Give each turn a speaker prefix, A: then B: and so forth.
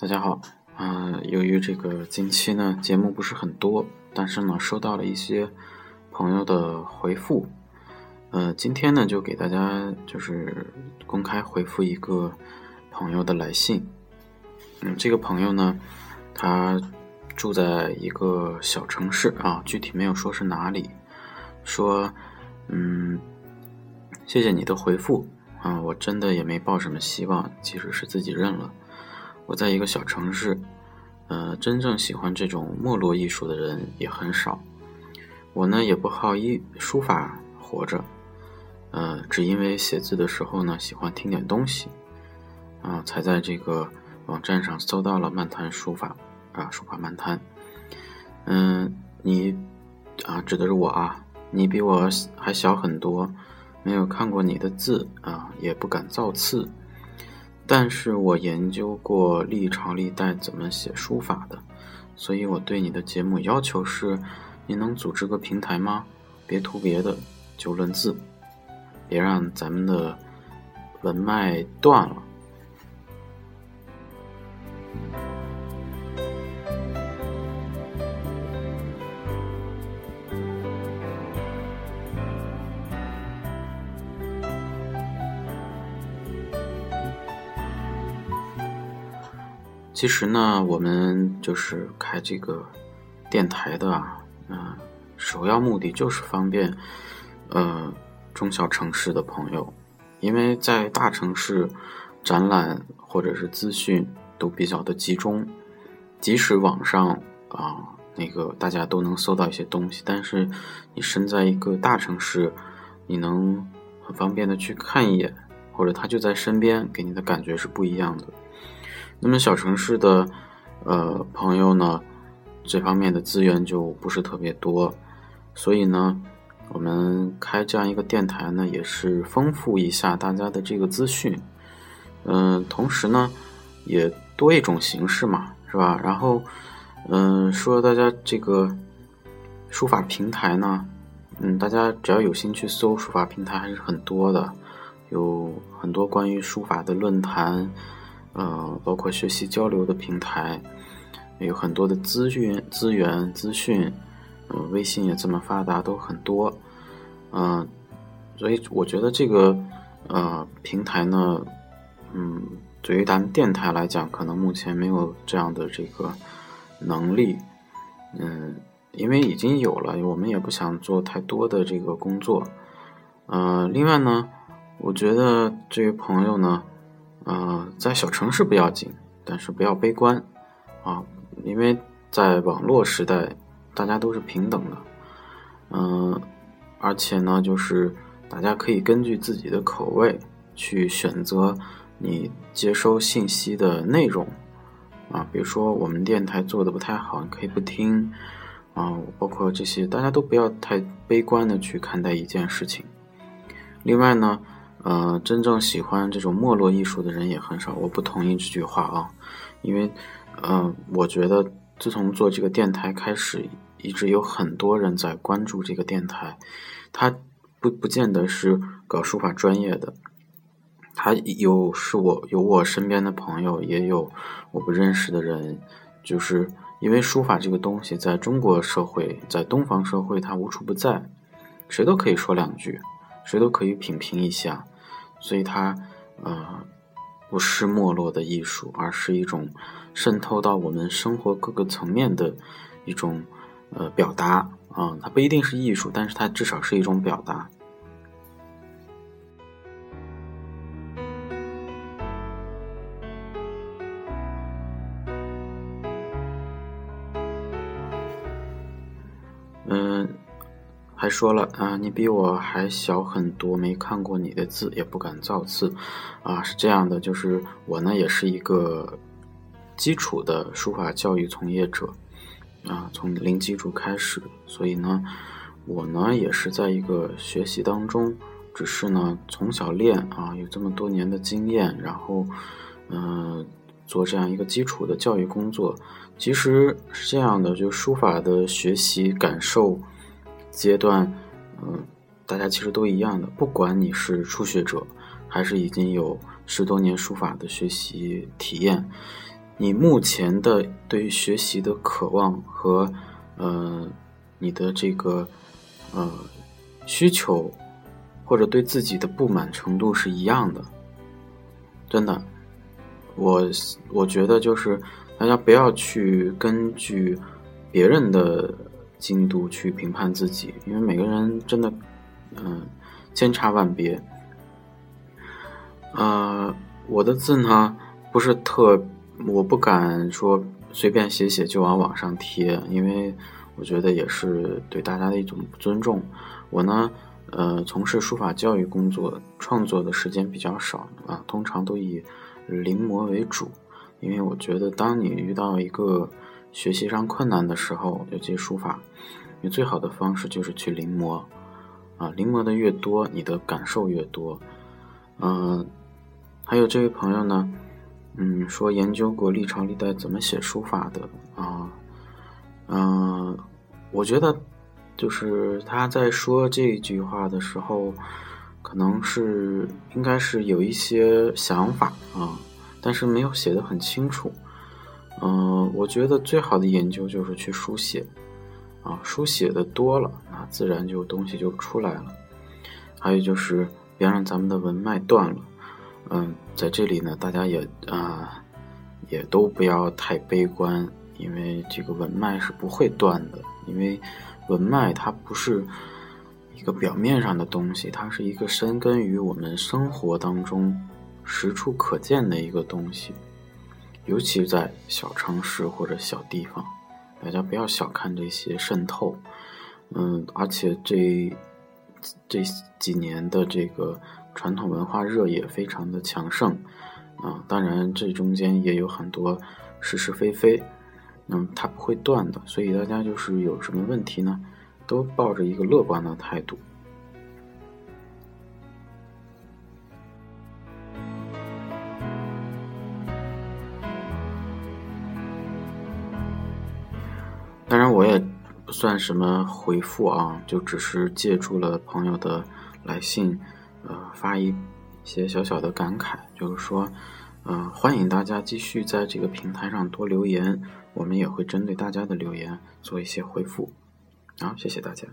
A: 大家好，嗯，由于这个近期呢节目不是很多，但是呢收到了一些朋友的回复，呃，今天呢就给大家就是公开回复一个朋友的来信，嗯，这个朋友呢他住在一个小城市啊，具体没有说是哪里，说嗯，谢谢你的回复啊，我真的也没抱什么希望，即使是自己认了。我在一个小城市，呃，真正喜欢这种没落艺术的人也很少。我呢也不好艺书法活着，呃，只因为写字的时候呢喜欢听点东西，啊，才在这个网站上搜到了漫谈书法，啊，书法漫谈。嗯，你啊，指的是我啊，你比我还小很多，没有看过你的字啊，也不敢造次。但是我研究过历朝历代怎么写书法的，所以我对你的节目要求是：你能组织个平台吗？别图别的，就论字，别让咱们的文脉断了。其实呢，我们就是开这个电台的啊，嗯，首要目的就是方便呃中小城市的朋友，因为在大城市展览或者是资讯都比较的集中，即使网上啊那个大家都能搜到一些东西，但是你身在一个大城市，你能很方便的去看一眼，或者他就在身边，给你的感觉是不一样的。那么小城市的，呃朋友呢，这方面的资源就不是特别多，所以呢，我们开这样一个电台呢，也是丰富一下大家的这个资讯，嗯，同时呢，也多一种形式嘛，是吧？然后，嗯，说大家这个书法平台呢，嗯，大家只要有心去搜书法平台还是很多的，有很多关于书法的论坛。呃，包括学习交流的平台，有很多的资源、资源、资讯，呃，微信也这么发达，都很多，嗯，所以我觉得这个呃平台呢，嗯，对于咱们电台来讲，可能目前没有这样的这个能力，嗯，因为已经有了，我们也不想做太多的这个工作，呃，另外呢，我觉得这位朋友呢。呃，在小城市不要紧，但是不要悲观啊，因为在网络时代，大家都是平等的，嗯，而且呢，就是大家可以根据自己的口味去选择你接收信息的内容啊，比如说我们电台做的不太好，你可以不听啊，包括这些，大家都不要太悲观的去看待一件事情。另外呢。呃，真正喜欢这种没落艺术的人也很少，我不同意这句话啊，因为，呃，我觉得自从做这个电台开始，一直有很多人在关注这个电台，他不不见得是搞书法专业的，他有是我有我身边的朋友，也有我不认识的人，就是因为书法这个东西在中国社会，在东方社会它无处不在，谁都可以说两句。谁都可以品评一下，所以它，呃，不是没落的艺术，而是一种渗透到我们生活各个层面的一种呃表达啊，它不一定是艺术，但是它至少是一种表达。还说了啊，你比我还小很多，没看过你的字，也不敢造次，啊，是这样的，就是我呢，也是一个基础的书法教育从业者，啊，从零基础开始，所以呢，我呢也是在一个学习当中，只是呢从小练啊，有这么多年的经验，然后，嗯，做这样一个基础的教育工作，其实是这样的，就书法的学习感受。阶段，嗯，大家其实都一样的。不管你是初学者，还是已经有十多年书法的学习体验，你目前的对于学习的渴望和呃你的这个呃需求或者对自己的不满程度是一样的，真的，我我觉得就是大家不要去根据别人的精度去评判自己，因为每个人真的嗯千差万别。呃，我的字呢不是特，我不敢说随便写写就往网上贴，因为我觉得也是对大家的一种不尊重。我呢，呃，从事书法教育工作，创作的时间比较少啊，通常都以临摹为主，因为我觉得当你遇到一个学习上困难的时候，尤其书法，你最好的方式就是去临摹，啊，临摹的越多，你的感受越多，嗯。还有这位朋友呢，嗯，说研究过历朝历代怎么写书法的啊，嗯，我觉得就是他在说这句话的时候，可能是应该是有一些想法啊，但是没有写的很清楚。嗯，我觉得最好的研究就是去书写，啊，书写的多了，那自然就东西就出来了。还有就是别让咱们的文脉断了。嗯，在这里呢，大家也啊，也都不要太悲观，因为这个文脉是不会断的。因为文脉它不是一个表面上的东西，它是一个深根于我们生活当中实处可见的一个东西。尤其在小城市或者小地方，大家不要小看这些渗透。嗯，而且这这几年的这个。传统文化热也非常的强盛，啊，当然这中间也有很多是是非非，那么它不会断的，所以大家就是有什么问题呢，都抱着一个乐观的态度。算什么回复啊，就只是借助了朋友的来信。呃，发一些小小的感慨，就是说，呃，欢迎大家继续在这个平台上多留言，我们也会针对大家的留言做一些回复。好，谢谢大家。